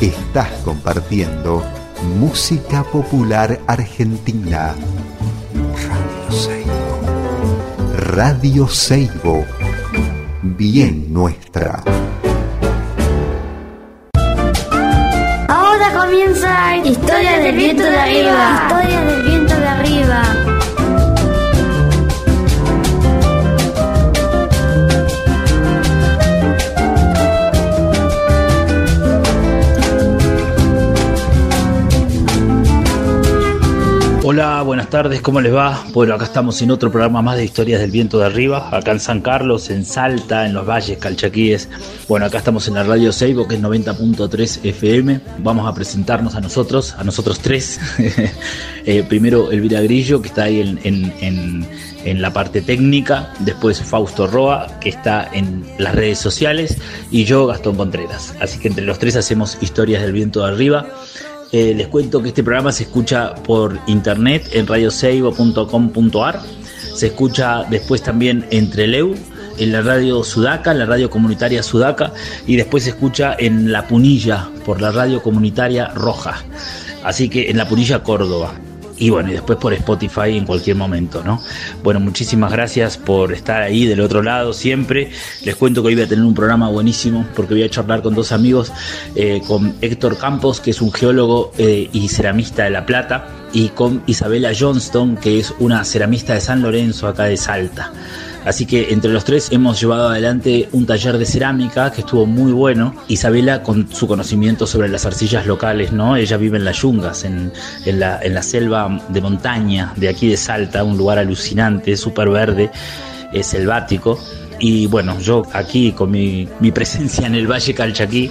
Estás compartiendo música popular argentina. Radio Seibo. Radio Seibo. Bien nuestra. Ahora comienza Historia del viento de arriba. Historia del viento Hola, buenas tardes, ¿cómo les va? Bueno, acá estamos en otro programa más de Historias del Viento de Arriba, acá en San Carlos, en Salta, en los Valles Calchaquíes. Bueno, acá estamos en la radio Seibo, que es 90.3 FM. Vamos a presentarnos a nosotros, a nosotros tres. Eh, primero Elvira Grillo, que está ahí en, en- en- en la parte técnica. Después Fausto Roa, que está en las redes sociales. Y yo, Gastón Contreras. Así que entre los tres hacemos Historias del Viento de Arriba. Eh, les cuento que este programa se escucha por internet en radioseibo.com.ar. Se escucha después también en Treleu, en la radio Sudaca, en la radio comunitaria Sudaca, y después se escucha en La Punilla por la radio comunitaria Roja. Así que en La Punilla, Córdoba. Y bueno, y después por Spotify en cualquier momento, ¿no? Bueno, muchísimas gracias por estar ahí del otro lado siempre. Les cuento que hoy voy a tener un programa buenísimo porque voy a charlar con dos amigos, eh, con Héctor Campos, que es un geólogo eh, y ceramista de La Plata, y con Isabela Johnston, que es una ceramista de San Lorenzo, acá de Salta. Así que entre los tres hemos llevado adelante un taller de cerámica que estuvo muy bueno. Isabela con su conocimiento sobre las arcillas locales, ¿no? Ella vive en las yungas, en, en la, en la selva de montaña de aquí de Salta, un lugar alucinante, súper verde, eh, selvático. Y bueno, yo aquí con mi, mi presencia en el Valle Calchaquí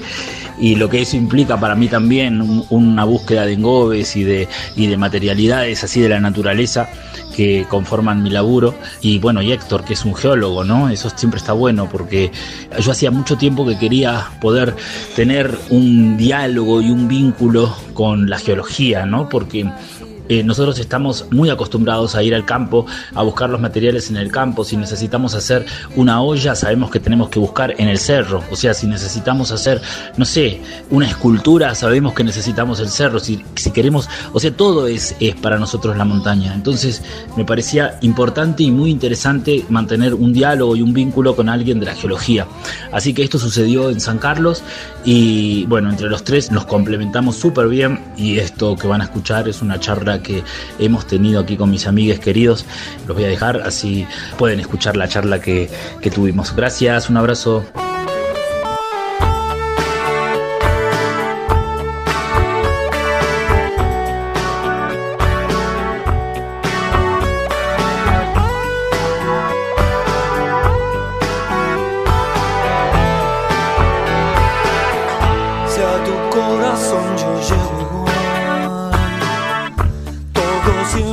y lo que eso implica para mí también, un- una búsqueda de engobes y de, y de materialidades así de la naturaleza que conforman mi laburo. Y bueno, y Héctor, que es un geólogo, ¿no? Eso siempre está bueno porque yo hacía mucho tiempo que quería poder tener un diálogo y un vínculo con la geología, ¿no? Porque eh, nosotros estamos muy acostumbrados a ir al campo, a buscar los materiales en el campo. Si necesitamos hacer una olla, sabemos que tenemos que buscar en el cerro. O sea, si necesitamos hacer, no sé, una escultura, sabemos que necesitamos el cerro. Si, queremos, o sea, todo es, es para nosotros la montaña. Entonces, me parecía importante y muy interesante mantener un diálogo y un vínculo con alguien de la geología. Así que esto sucedió en San Carlos y bueno, entre los tres nos complementamos súper bien y esto que van a escuchar es una charla que hemos tenido aquí con mis amigues queridos. Los voy a dejar así pueden escuchar la charla que, que tuvimos. Gracias, un abrazo.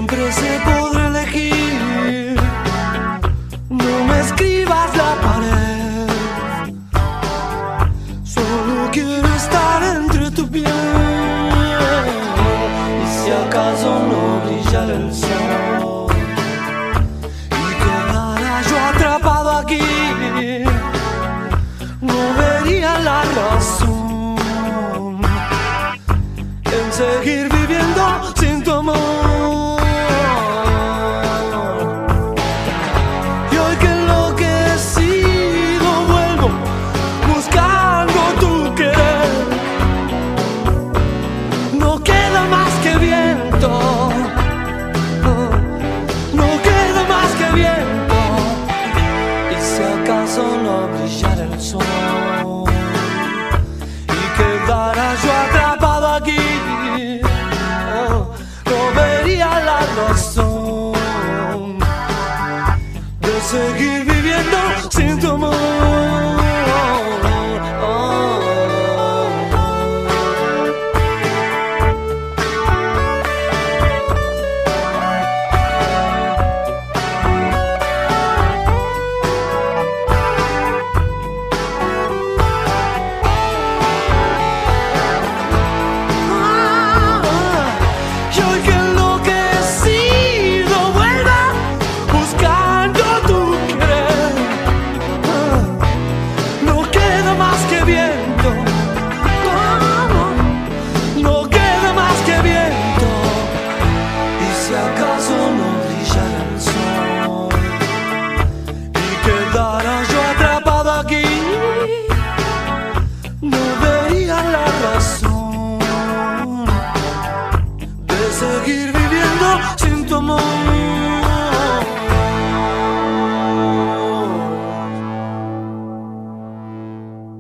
Siempre se podrá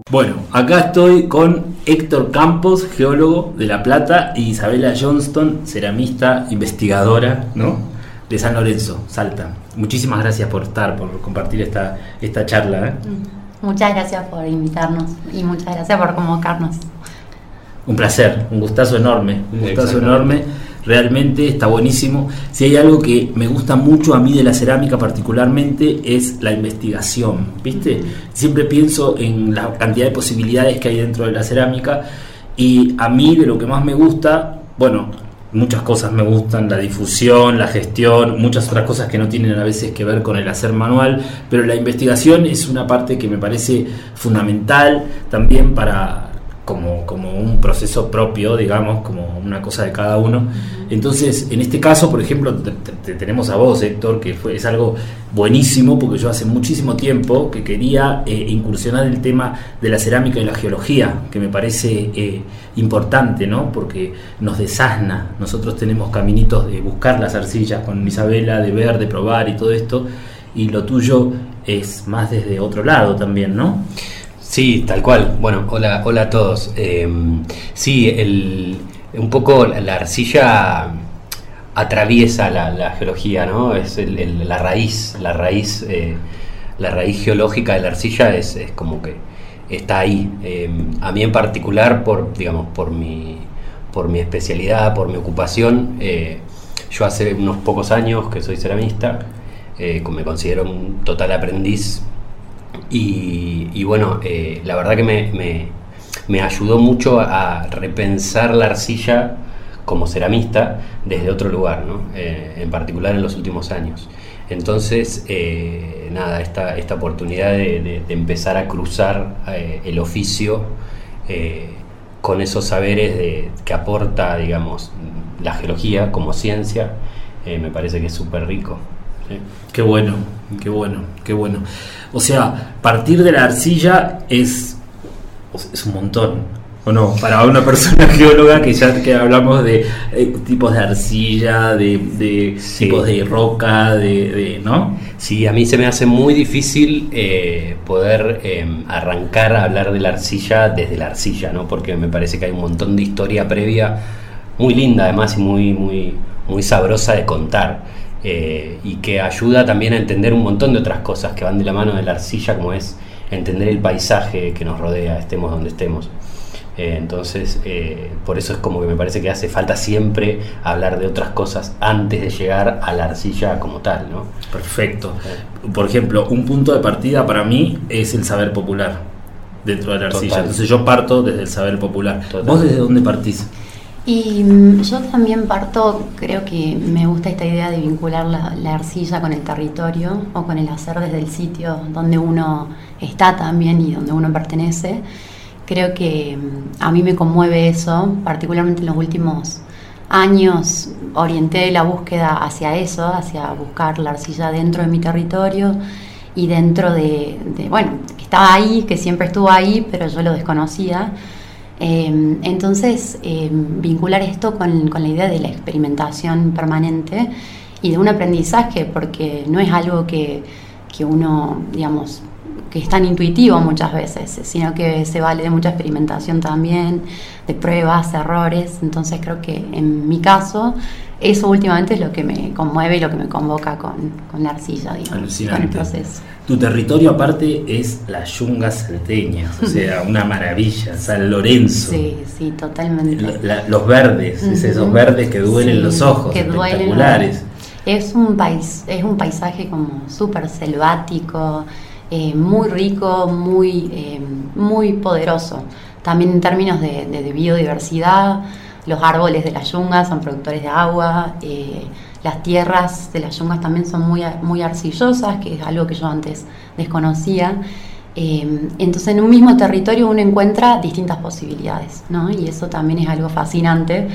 Bueno, acá estoy con Héctor Campos, geólogo de La Plata, y Isabela Johnston, ceramista, investigadora, ¿no? De San Lorenzo, Salta. Muchísimas gracias por estar, por compartir esta, esta charla. ¿eh? Muchas gracias por invitarnos y muchas gracias por convocarnos. Un placer, un gustazo enorme, un gustazo enorme. Realmente está buenísimo. Si hay algo que me gusta mucho a mí de la cerámica particularmente es la investigación, ¿viste? Siempre pienso en la cantidad de posibilidades que hay dentro de la cerámica y a mí de lo que más me gusta, bueno, muchas cosas me gustan, la difusión, la gestión, muchas otras cosas que no tienen a veces que ver con el hacer manual, pero la investigación es una parte que me parece fundamental también para como, como un proceso propio, digamos, como una cosa de cada uno. Entonces, en este caso, por ejemplo, te, tenemos a vos, Héctor, que fue, es algo buenísimo, porque yo hace muchísimo tiempo que quería eh, incursionar el tema de la cerámica y la geología, que me parece eh, importante, ¿no? Porque nos desasna. Nosotros tenemos caminitos de buscar las arcillas con Isabela, de ver, de probar y todo esto, y lo tuyo es más desde otro lado también, ¿no? Sí, tal cual. Bueno, hola, hola a todos. Em, sí, el, un poco la, arcilla atraviesa la, geología, ¿no? Es la raíz, la raíz, eh, la raíz geológica de la arcilla es, como que está ahí. Em, a mí en particular, por digamos, por mi, por mi especialidad, por mi ocupación, eh, yo hace unos pocos años que soy ceramista, eh, me considero un total aprendiz y, bueno, eh, la verdad que me, ayudó mucho a repensar la arcilla como ceramista desde otro lugar, ¿no? Eh, en particular en los últimos años. Entonces, eh, nada, esta, esta oportunidad de, empezar a cruzar el oficio con esos saberes que aporta, digamos, la geología como ciencia, me parece que es súper rico. Qué bueno, qué bueno, qué bueno. O sea, partir de la arcilla es, es un montón. ¿O no? Para una persona geóloga que ya que hablamos de eh, tipos de arcilla, de, tipos de roca, de, ¿no? Sí, a mí se me hace muy difícil eh, poder em, arrancar a hablar de la arcilla desde la arcilla, ¿no? Porque me parece que hay un montón de historia previa muy linda además y muy, muy, muy sabrosa de contar. Eh, y que ayuda también a entender un montón de otras cosas que van de la mano de la arcilla, como es entender el paisaje que nos rodea, estemos donde estemos. Eh, entonces, eh, por eso es como que me parece que hace falta siempre hablar de otras cosas antes de llegar a la arcilla como tal, ¿no? Perfecto. Por ejemplo, un punto de partida para mí es el saber popular dentro de la arcilla. Entonces yo parto desde el saber popular. ¿Vos desde dónde partís? Y mm, yo también parto, creo que me gusta esta idea de vincular la, arcilla con el territorio o con el hacer desde el sitio donde uno está también y donde uno pertenece. Creo que mm, a mí me conmueve eso, particularmente en los últimos años orienté la búsqueda hacia eso, hacia buscar la arcilla dentro de mi territorio y dentro de, de bueno, que estaba ahí, que siempre estuvo ahí, pero yo lo desconocía Em, entonces, em, vincular esto con, la idea de la experimentación permanente y de un aprendizaje, porque no es algo que, uno, digamos, que es tan intuitivo muchas veces, sino que se vale de mucha experimentación también, de pruebas, errores. Entonces creo que en mi caso eso últimamente es lo que me conmueve y lo que me convoca con, la arcilla, digamos, con el proceso. Tu territorio aparte es las yungas salteñas, o sea, una maravilla, San Lorenzo. Sí, sí, totalmente. los verdes, esos verdes que duelen los ojos, que espectaculares. es un país, es un paisaje como súper selvático, eh, muy rico, muy, eh, muy poderoso. También en términos de biodiversidad los árboles de las yungas son productores de agua, eh, las tierras de las yungas también son muy, muy arcillosas, que es algo que yo antes desconocía. Eh, entonces en un mismo territorio uno encuentra distintas posibilidades, ¿no? Y eso también es algo fascinante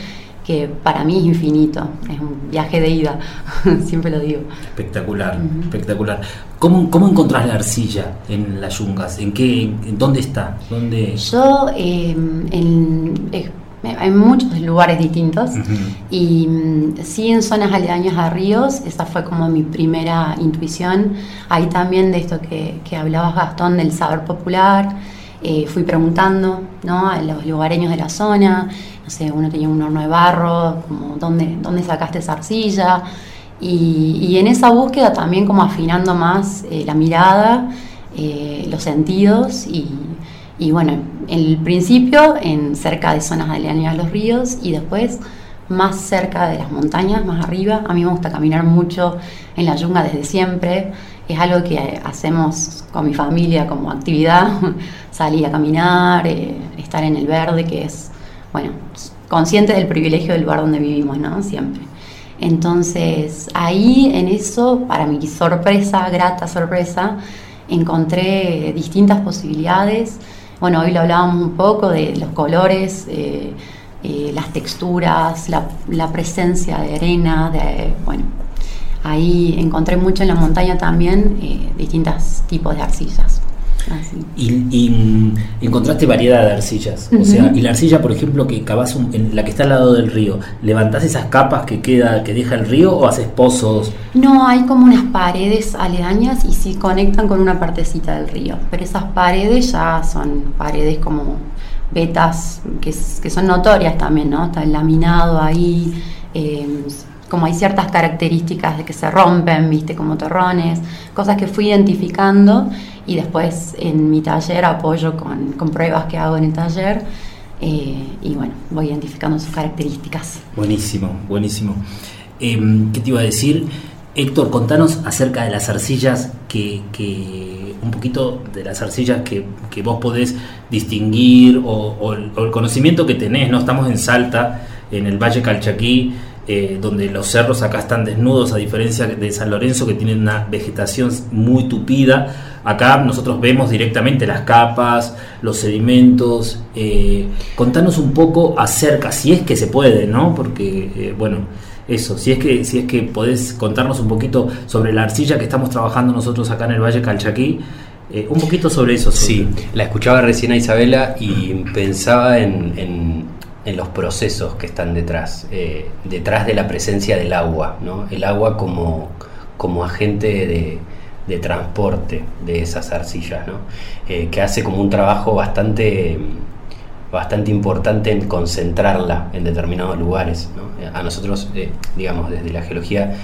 que para mí es infinito, es un viaje de ida, siempre lo digo. Espectacular, espectacular. ¿Cómo, ¿Cómo encontrás la arcilla en las yungas? ¿En qué, en dónde está? ¿Dónde... Yo eh, en, hay muchos lugares distintos y mm, sí en zonas aledañas a ríos, esa fue como mi primera intuición. Hay también de esto que, que hablabas Gastón del saber popular eh, fui preguntando ¿no? a los lugareños de la zona, no sé, uno tenía un horno de barro, como dónde, dónde sacaste esa arcilla, y, y en esa búsqueda también como afinando más eh, la mirada, eh, los sentidos y, y bueno, en el principio en cerca de zonas aledañas a los ríos y después más cerca de las montañas, más arriba. A mí me gusta caminar mucho en la yunga desde siempre. Es algo que hacemos con mi familia como actividad, salir a caminar, eh, estar en el verde, que es, bueno, consciente del privilegio del lugar donde vivimos, ¿no? Siempre. Entonces, ahí en eso, para mi sorpresa, grata sorpresa, encontré distintas posibilidades. Bueno, hoy lo hablábamos un poco de los colores. Eh, eh, las texturas, la, presencia de arena, bueno, ahí encontré mucho en la montaña también eh, distintos tipos de arcillas. Y, y, mm, encontraste variedad de arcillas. O sea, y la arcilla, por ejemplo, que cavas en la que está al lado del río, ¿levantás esas capas que queda, que deja el río o haces pozos? No, hay como unas paredes aledañas y sí conectan con una partecita del río. Pero esas paredes ya son paredes como vetas que, que son notorias también, ¿no? Está el laminado ahí. Eh, como hay ciertas características de que se rompen, viste, como terrones, cosas que fui identificando y después en mi taller apoyo con, con pruebas que hago en el taller eh, y bueno, voy identificando sus características. Buenísimo, buenísimo. Eh, ¿Qué te iba a decir? Héctor, contanos acerca de las arcillas que, que un poquito de las arcillas que, que vos podés distinguir o, o, el, o, el, conocimiento que tenés, ¿no? Estamos en Salta, en el Valle Calchaquí, eh, donde los cerros acá están desnudos, a diferencia de San Lorenzo, que tienen una vegetación muy tupida. Acá nosotros vemos directamente las capas, los sedimentos. Eh, contanos un poco acerca, si es que se puede, ¿no? Porque, eh, bueno, eso, si es que si es que podés contarnos un poquito sobre la arcilla que estamos trabajando nosotros acá en el Valle Calchaquí. Eh, un poquito sobre eso. Sobre... Sí, la escuchaba recién a Isabela y pensaba en, en, en los procesos que están detrás, eh, detrás de la presencia del agua, ¿no? el agua como, como agente de, de, transporte de esas arcillas, ¿no? eh, que hace como un trabajo bastante, bastante importante en concentrarla en determinados lugares. ¿no? A nosotros, eh, digamos, desde la geología,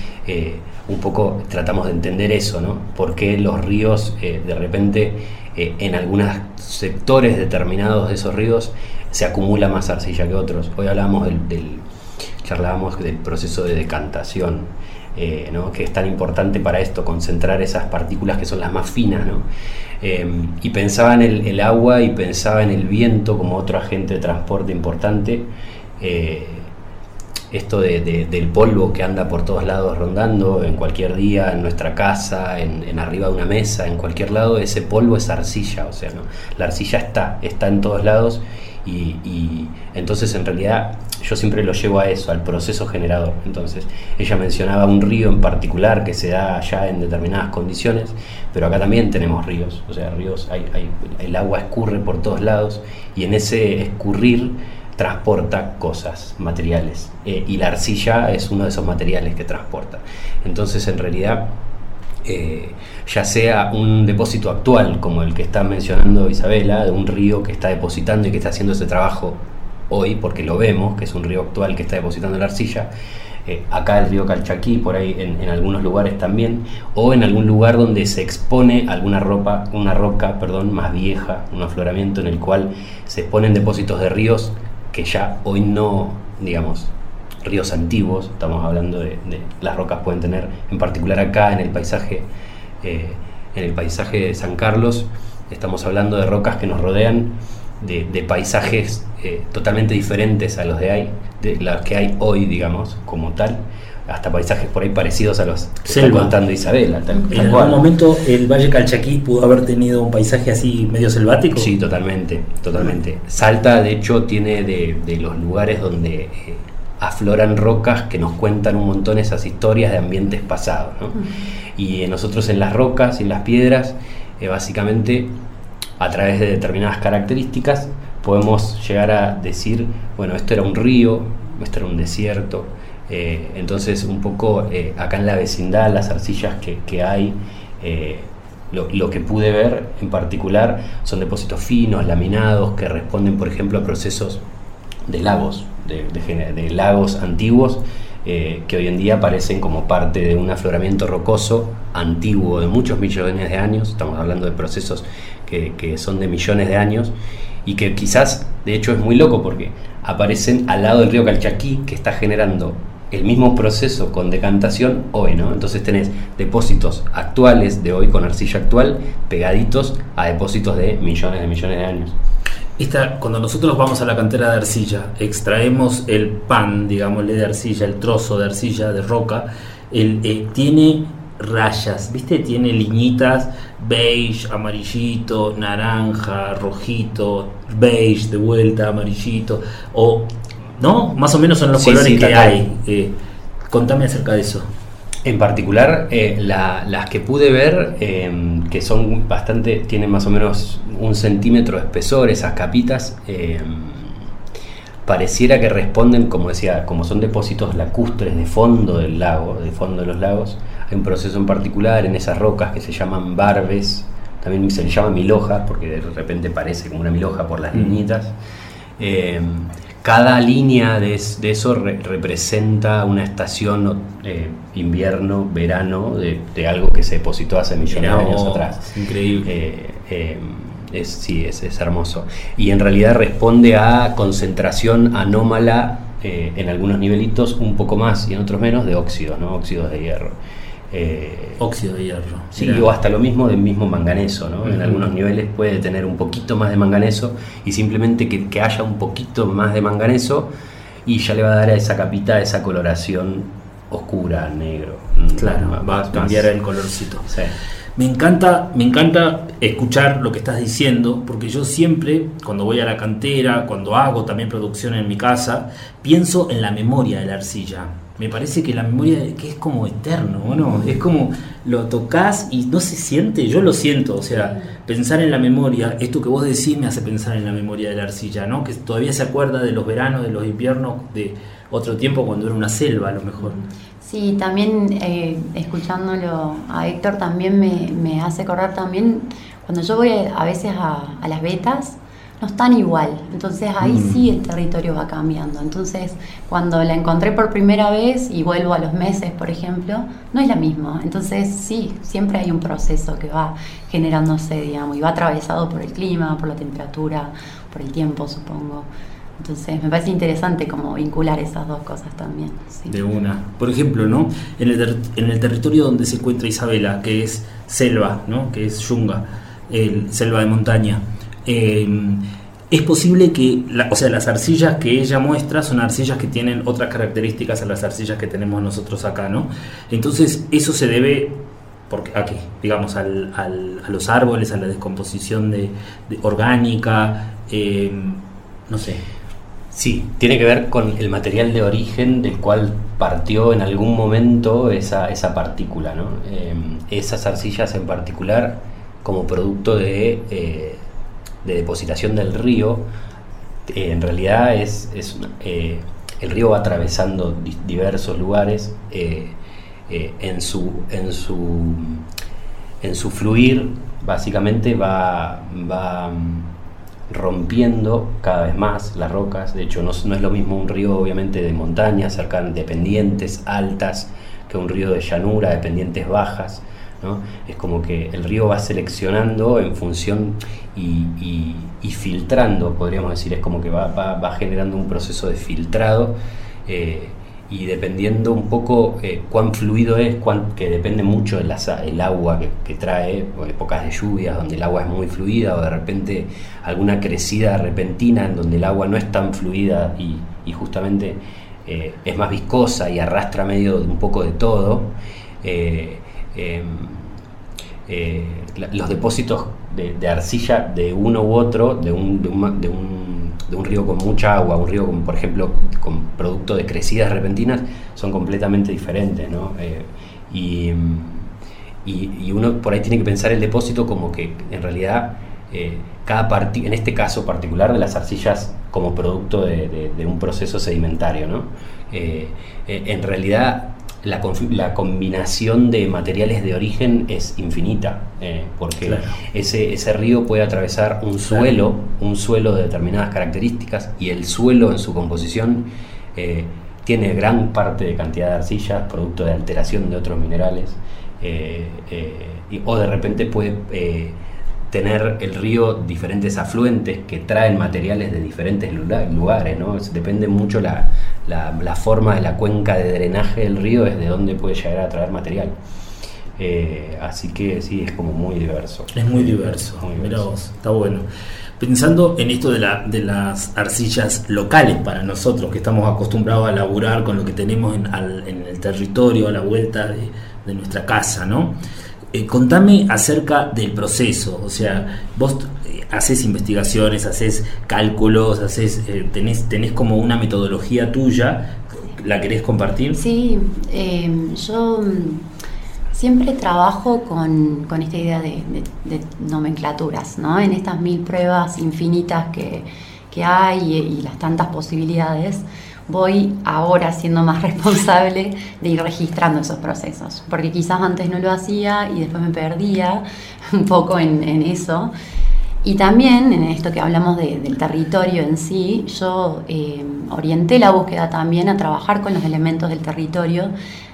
un poco tratamos de entender eso, ¿no? por qué los ríos de repente en algunos sectores determinados de esos ríos se acumula más arcilla que otros. Hoy hablábamos del, del charlábamos del proceso de decantación, eh, ¿no? que es tan importante para esto, concentrar esas partículas que son las más finas. ¿no? Eh, y pensaba en el, el, agua y pensaba en el viento como otro agente de transporte importante. Eh, esto de, de, del polvo que anda por todos lados rondando, en cualquier día, en nuestra casa, en, en, arriba de una mesa, en cualquier lado, ese polvo es arcilla, o sea, ¿no? la arcilla está, está en todos lados y, entonces en realidad yo siempre lo llevo a eso, al proceso generador. Entonces ella mencionaba un río en particular que se da allá en determinadas condiciones, pero acá también tenemos ríos, o sea, ríos, hay, hay, el agua escurre por todos lados y en ese escurrir transporta cosas, materiales, eh, y la arcilla es uno de esos materiales que transporta. Entonces en realidad eh, ya sea un depósito actual, como el que está mencionando Isabela, de un río que está depositando y que está haciendo ese trabajo hoy, porque lo vemos, que es un río actual que está depositando la arcilla, eh, acá el río Calchaquí, por ahí en, algunos lugares también, o en algún lugar donde se expone alguna ropa, una roca perdón, más vieja, un afloramiento en el cual se exponen depósitos de ríos que ya hoy no, digamos, ríos antiguos, estamos hablando de, de, las rocas pueden tener, en particular acá en el paisaje, eh, en el paisaje de San Carlos, estamos hablando de rocas que nos rodean, de, de paisajes eh, totalmente diferentes a los de, hay, de los que hay hoy, digamos, como tal, hasta paisajes por ahí parecidos a los que Selva. está contando Isabela. Tal, en tal algún momento el Valle Calchaquí pudo haber tenido un paisaje así medio selvático. Sí, totalmente, totalmente. Salta, de hecho, tiene de, de los lugares donde eh, afloran rocas que nos cuentan un montón esas historias de ambientes pasados. ¿no? Uh -huh. Y nosotros en las rocas y en las piedras, eh, básicamente, a través de determinadas características, podemos llegar a decir, bueno, esto era un río, esto era un desierto. Eh, entonces, un poco eh, acá en la vecindad, las arcillas que, que hay, eh, Lo, lo, que pude ver en particular son depósitos finos, laminados, que responden, por ejemplo, a procesos de lagos, de, lagos antiguos, eh, que hoy en día parecen como parte de un afloramiento rocoso antiguo de muchos millones de años. Estamos hablando de procesos que, que son de millones de años y que quizás, de hecho, es muy loco porque aparecen al lado del río Calchaquí, que está generando el mismo proceso con decantación hoy, ¿no? Entonces tenés depósitos actuales de hoy con arcilla actual pegaditos a depósitos de millones de millones de años. Esta, cuando nosotros vamos a la cantera de arcilla, extraemos el pan, digámosle, de arcilla, el trozo de arcilla, de roca, el, eh, tiene rayas, ¿viste? Tiene liñitas beige, amarillito, naranja, rojito, beige, de vuelta, amarillito, o ¿no? Más o menos son los Sí, colores sí, que hay. Eh, contame acerca de eso. En particular, eh, la- las que pude ver, eh, que son bastante, tienen más o menos un centímetro de espesor, esas capitas, eh, pareciera que responden, como decía, como son depósitos lacustres de fondo del lago, de fondo de los lagos, hay un proceso en particular en esas rocas que se llaman barbes, también se le llama milhoja, porque de repente parece como una milhoja por las Mm. Cada línea de, es- de eso re- representa una estación, eh, invierno, verano, de, de algo que se depositó hace millones de años atrás. Increíble. Eh, eh, es, sí, es, es hermoso. Y en realidad responde a concentración anómala eh, en algunos nivelitos un poco más y en otros menos de óxidos, ¿no? óxidos de hierro. Eh, Óxido de hierro. Sí, o hasta lo mismo del mismo manganeso, ¿no? En algunos niveles puede tener un poquito más de manganeso y simplemente que, que haya un poquito más de manganeso y ya le va a dar a esa capita esa coloración oscura, negro. Mm, Claro, va a más- cambiar el colorcito. Sí. Me encanta, me encanta escuchar lo que estás diciendo, porque yo siempre, cuando voy a la cantera, cuando hago también producción en mi casa, pienso en la memoria de la arcilla. Me parece que la memoria que es como eterno, ¿o ¿no? Es como lo tocas y no se siente, yo lo siento, o sea, pensar en la memoria, esto que vos decís me hace pensar en la memoria de la arcilla, ¿no? Que todavía se acuerda de los veranos, de los inviernos, de otro tiempo cuando era una selva a lo mejor. Sí, también eh, escuchándolo a Héctor también me, me hace acordar también cuando yo voy a, a veces a, a las vetas, no están igual, entonces ahí Mm. sí el territorio va cambiando. Entonces cuando la encontré por primera vez y vuelvo a los meses, por ejemplo, no es la misma. Entonces sí, siempre hay un proceso que va generándose, digamos, y va atravesado por el clima, por la temperatura, por el tiempo, supongo. Entonces me parece interesante como vincular esas dos cosas también. sí. De una. Por ejemplo, ¿no? En el, en el territorio donde se encuentra Isabela, que es selva, ¿no? Que es yunga, el, selva de montaña. Eh, es posible que, o sea, las arcillas que ella muestra son arcillas que tienen otras características a las arcillas que tenemos nosotros acá, ¿no? Entonces, eso se debe porque. Digamos, a los árboles, a la descomposición de, orgánica, eh, no sé. Sí, tiene que ver con el material de origen del cual partió en algún momento esa, esa partícula. ¿no? Eh, esas arcillas en particular, como producto de, eh, de depositación del río, eh, en realidad es, es eh, el río va atravesando di- diversos lugares eh, en, su, en, su, en su fluir, básicamente va, va mm, rompiendo cada vez más las rocas. De hecho, no, es- no es lo mismo un río, obviamente, de montaña, cercano de pendientes altas, que un río de llanura, de pendientes bajas. Es como que el río va seleccionando en función y, filtrando, podríamos decir, es como que va, va- generando un proceso de filtrado eh, y dependiendo un poco eh, cuán fluido es, que depende mucho del el agua que, que trae, épocas de lluvias donde el agua es muy fluida o de repente alguna crecida repentina en donde el agua no es tan fluida y, justamente eh, es más viscosa y arrastra medio un poco de todo. em, eh, los depósitos de, arcilla de uno u otro, de un, de, un, de un- río con mucha agua, un río con, por ejemplo, con producto de crecidas repentinas, son completamente diferentes, ¿no? Eh, y, y- uno por ahí tiene que pensar el depósito como que en realidad eh, cada parti en este caso particular de las arcillas como producto de, de- un proceso sedimentario, ¿no? En realidad la, la combinación de materiales de origen es infinita, eh, porque Claro. ese, ese río puede atravesar un suelo, un suelo de determinadas características, y el suelo en su composición eh, tiene gran parte de cantidad de arcillas, producto de alteración de otros minerales, eh, y- o de repente puede tener el río diferentes afluentes que traen materiales de diferentes lugares, ¿no? Depende mucho la, la- la forma de la cuenca de drenaje del río, es de dónde puede llegar a traer material. Eh, así que sí, es como muy diverso. Es muy diverso, Muy mira diverso. vos, está bueno. Pensando en esto de, la, de las arcillas locales para nosotros, que estamos acostumbrados a laburar con lo que tenemos en, al- en el territorio, a la vuelta de, de nuestra casa, ¿no? Eh, contame acerca del proceso, o sea, vos haces investigaciones, haces cálculos, haces, eh, tenés, como una metodología tuya, ¿la querés compartir? Sí, eh, yo mm, siempre trabajo con, con esta idea de, nomenclaturas, ¿no? En estas mil pruebas infinitas que, que hay y, las tantas posibilidades, voy ahora siendo más responsable de ir registrando esos procesos, porque quizás antes no lo hacía y después me perdía un poco en eso. Y también en esto que hablamos de- del territorio en sí, yo eh, orienté la búsqueda también a trabajar con los elementos del territorio,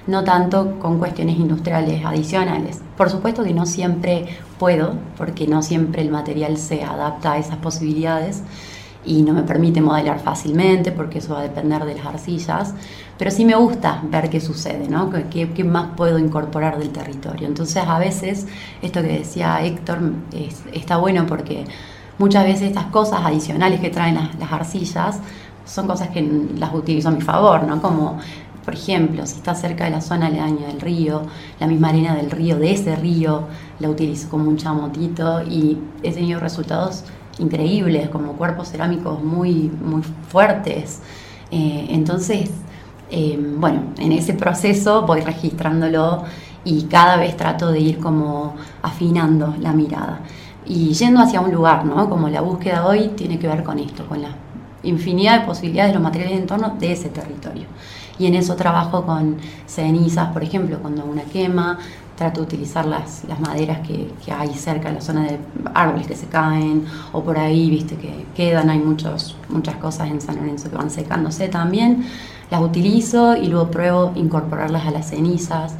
no tanto con cuestiones industriales adicionales. Por supuesto que no siempre puedo, porque no siempre el material se adapta a esas posibilidades y no me permite modelar fácilmente porque eso va a depender de las arcillas, pero sí me gusta ver qué sucede, ¿no? ¿Qué- ¿Qué, más puedo incorporar del territorio? Entonces a veces esto que decía Héctor es- está bueno porque muchas veces estas cosas adicionales que traen las, las arcillas son cosas que las utilizo a mi favor, ¿no? Como por ejemplo, si está cerca de la zona aledaña del río, la misma arena del río, de ese río, la utilizo como un chamotito y he tenido resultados increíbles, como cuerpos cerámicos muy, muy fuertes. Eh, entonces, eh, bueno, en ese proceso voy registrándolo y cada vez trato de ir como afinando la mirada y yendo hacia un lugar, ¿no? Como la búsqueda hoy tiene que ver con esto, con la infinidad de posibilidades de los materiales de entorno de ese territorio. Y en eso trabajo con cenizas, por ejemplo, cuando una quema, trato de utilizar las, las maderas que, que hay cerca de la zona de árboles que se caen, o por ahí, viste, que quedan, hay muchos, muchas cosas en San Lorenzo que van secándose también, las utilizo y luego pruebo incorporarlas a las cenizas.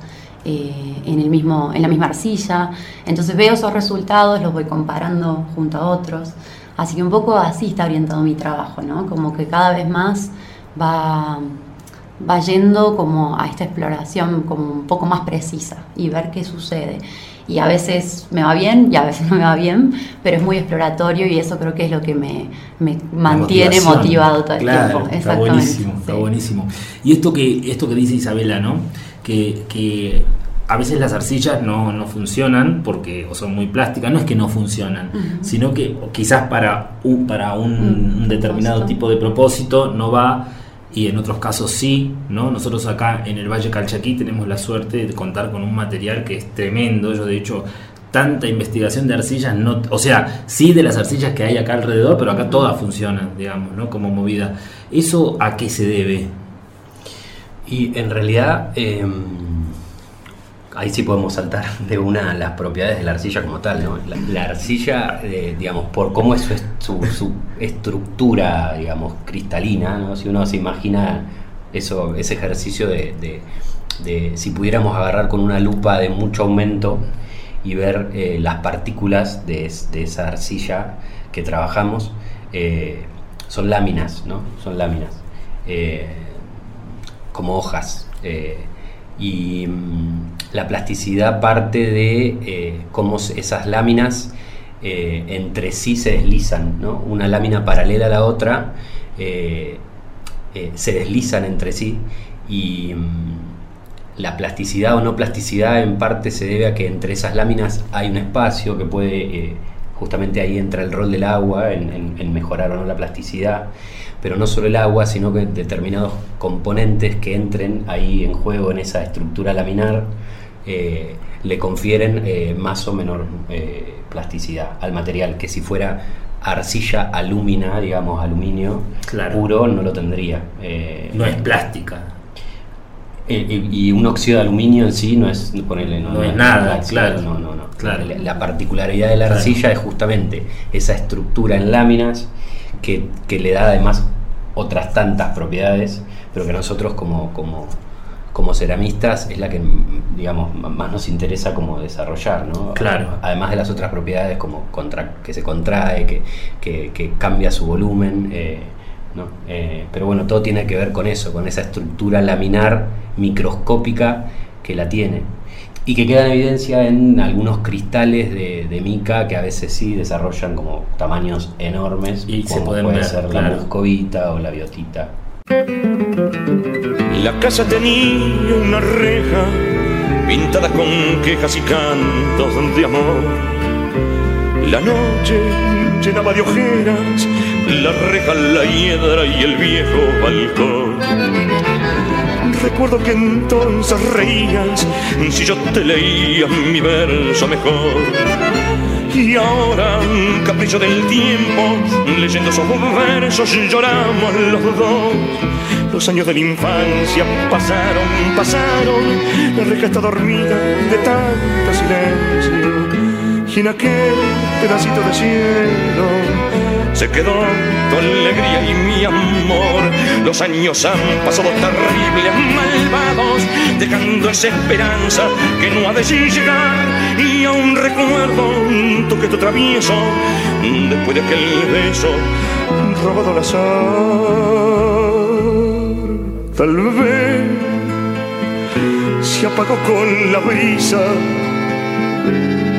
eh, en, el mismo, en la misma arcilla, entonces veo esos resultados, los voy comparando junto a otros, así que un poco así está orientado mi trabajo, ¿no? Como que cada vez más va, va yendo como a esta exploración como un poco más precisa y ver qué sucede. Y a veces me va bien y a veces no me va bien, pero es muy exploratorio y eso creo que es lo que me, me mantiene motivado todo el Claro, tiempo. Está Exactamente. buenísimo, está sí. buenísimo. Y esto que, esto que dice Isabela, ¿no? Que, que a veces las arcillas no, no funcionan porque o son muy plásticas, no es que no funcionan, Ujú. sino que quizás para un, para un, Mm, un determinado propósito. tipo de propósito no va y en otros casos sí, ¿no? Nosotros acá en el Valle Calchaquí tenemos la suerte de contar con un material que es tremendo, yo de hecho tanta investigación de arcillas, no, o sea, sí de las arcillas que hay acá alrededor, pero acá todas funcionan, digamos, ¿no? Como movida. ¿Eso a qué se debe? Y en realidad, eh, ahí sí podemos saltar de una a las propiedades de la arcilla como tal, ¿no? La, la arcilla, eh, digamos, por cómo es su, su, estructura, digamos, cristalina, ¿no? Si uno se imagina eso, ese ejercicio de, si pudiéramos agarrar con una lupa de mucho aumento y ver eh, las partículas de, es- de esa arcilla que trabajamos, eh, son láminas, ¿no? Son láminas. Como hojas. y mm, la plasticidad parte de eh, cómo esas láminas eh, entre sí se deslizan, ¿no? Una lámina paralela a la otra eh, se deslizan entre sí y mm, la plasticidad o no plasticidad en parte se debe a que entre esas láminas hay un espacio que puede, justamente ahí entra el rol del agua en- en mejorar o no la plasticidad, pero no solo el agua, sino que determinados componentes que entren ahí en juego en esa estructura laminar eh, le confieren eh, más o menor eh, plasticidad al material, que si fuera arcilla alúmina, digamos aluminio Claro. puro, no lo tendría. No es plástica. Y un óxido de aluminio en sí no es ponerle No es nada, claro. no no no Claro. la, la particularidad de la Claro. arcilla es justamente esa estructura en láminas que, que le da además otras tantas propiedades pero que nosotros como como como ceramistas es la que digamos más nos interesa como desarrollar no Claro. además de las otras propiedades como contra- que se contrae que, que- que cambia su volumen eh, ¿no? Eh, pero bueno, todo tiene que ver con eso, con esa estructura laminar microscópica que la tiene. Y que queda en evidencia en algunos cristales de, de mica que a veces sí desarrollan como tamaños enormes, Y se como pueden puede ver, ser la claro. muscovita o la biotita. La casa tenía una reja pintada con quejas y cantos de amor. La noche llenaba de ojeras la reja, la hiedra y el viejo balcón. Recuerdo que entonces reías si yo te leía mi verso mejor. Y ahora, capricho del tiempo, leyendo esos versos lloramos los dos. Los años de la infancia pasaron, pasaron, la está dormida de tanto silencio. Y en aquel pedacito de cielo se quedó tu alegría y mi amor. Los años han pasado terribles, malvados, dejando esa esperanza que no ha de llegar. Y aún recuerdo tu que travieso después de aquel beso robado al azar. Tal vez se apagó con la brisa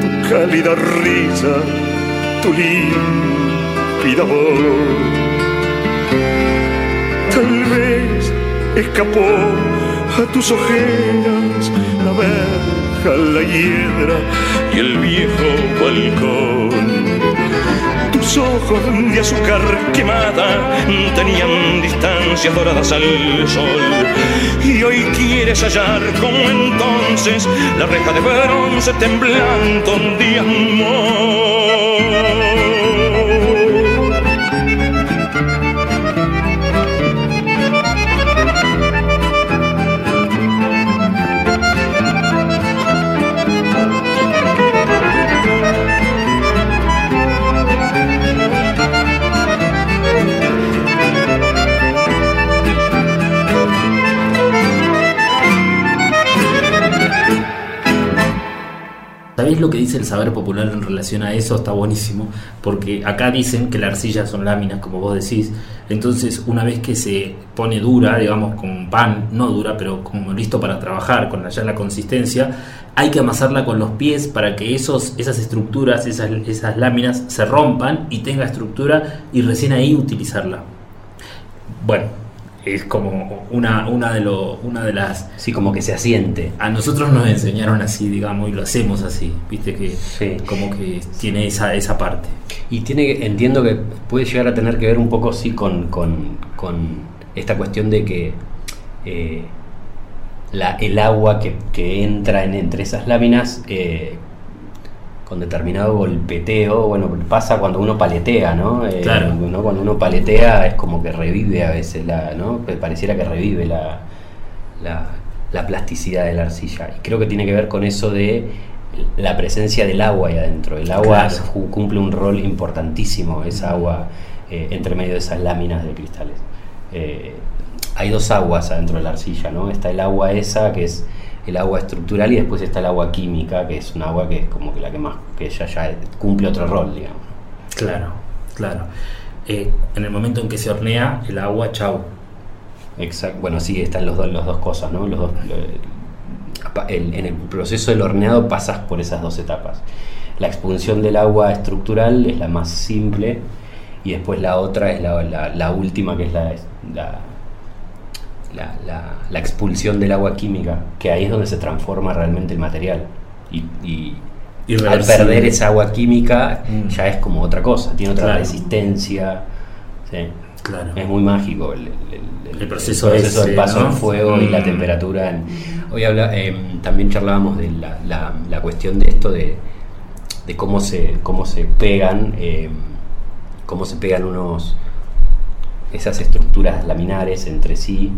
tu cálida risa, tu límpida voz. Tal vez escapó a tus ojeras la verja, la hiedra y el viejo balcón. Tus ojos de azúcar quemada tenían distancias doradas al sol. Y hoy quieres hallar como entonces la reja de bronce temblando de amor. ¿Sabéis lo que dice el saber popular en relación a eso? Está buenísimo, porque acá dicen que la arcilla son láminas, como vos decís. Entonces, una vez que se pone dura, digamos, con pan, no dura, pero como listo para trabajar, con ya la consistencia, hay que amasarla con los pies para que esos, esas estructuras, esas, esas láminas se rompan y tenga estructura y recién ahí utilizarla. Bueno, es como una, una, de, lo, una de las Sí, como que se asiente. a nosotros nos enseñaron así, digamos, y lo hacemos así, viste que Sí. como que tiene esa, esa parte. Y tiene, entiendo que puede llegar a tener que ver un poco sí con, con- con esta cuestión de que eh, la, el agua que, que entra en, entre esas láminas eh, con determinado golpeteo, bueno, pasa cuando uno paletea, ¿no? Eh, Claro. ¿no? Cuando uno paletea es como que revive a veces, la, ¿no? Pareciera que revive la, la, la plasticidad de la arcilla. Y creo que tiene que ver con eso de la presencia del agua ahí adentro. El agua Claro. cumple un rol importantísimo, esa agua eh, entre medio de esas láminas de cristales. Eh, hay dos aguas adentro de la arcilla, ¿no? Está el agua esa, que es el agua estructural, y después está el agua química, que es un agua que es como que la que más, que ya, ya cumple otro rol, digamos. Claro, claro. Eh, en el momento en que se hornea, el agua, chau. Exacto. Bueno, sí, están los dos, las dos cosas, ¿no? Los dos, lo- pa- el- en el proceso del horneado pasas por esas dos etapas. La expulsión del agua estructural es la más simple y después la otra es la, la- la última, que es la, la, la- la- la expulsión del agua química, que ahí es donde se transforma realmente el material. Y, y al perder esa agua química Mm. ya es como otra cosa, tiene otra Claro. resistencia. ¿sí? Claro. Es muy mágico el, el- el- El proceso ese, del paso ¿no? del fuego y la Mm. temperatura. en- hoy habla, eh, también charlábamos de la, la- la cuestión de esto de, de cómo se cómo se pegan eh, cómo se pegan unos esas estructuras laminares entre sí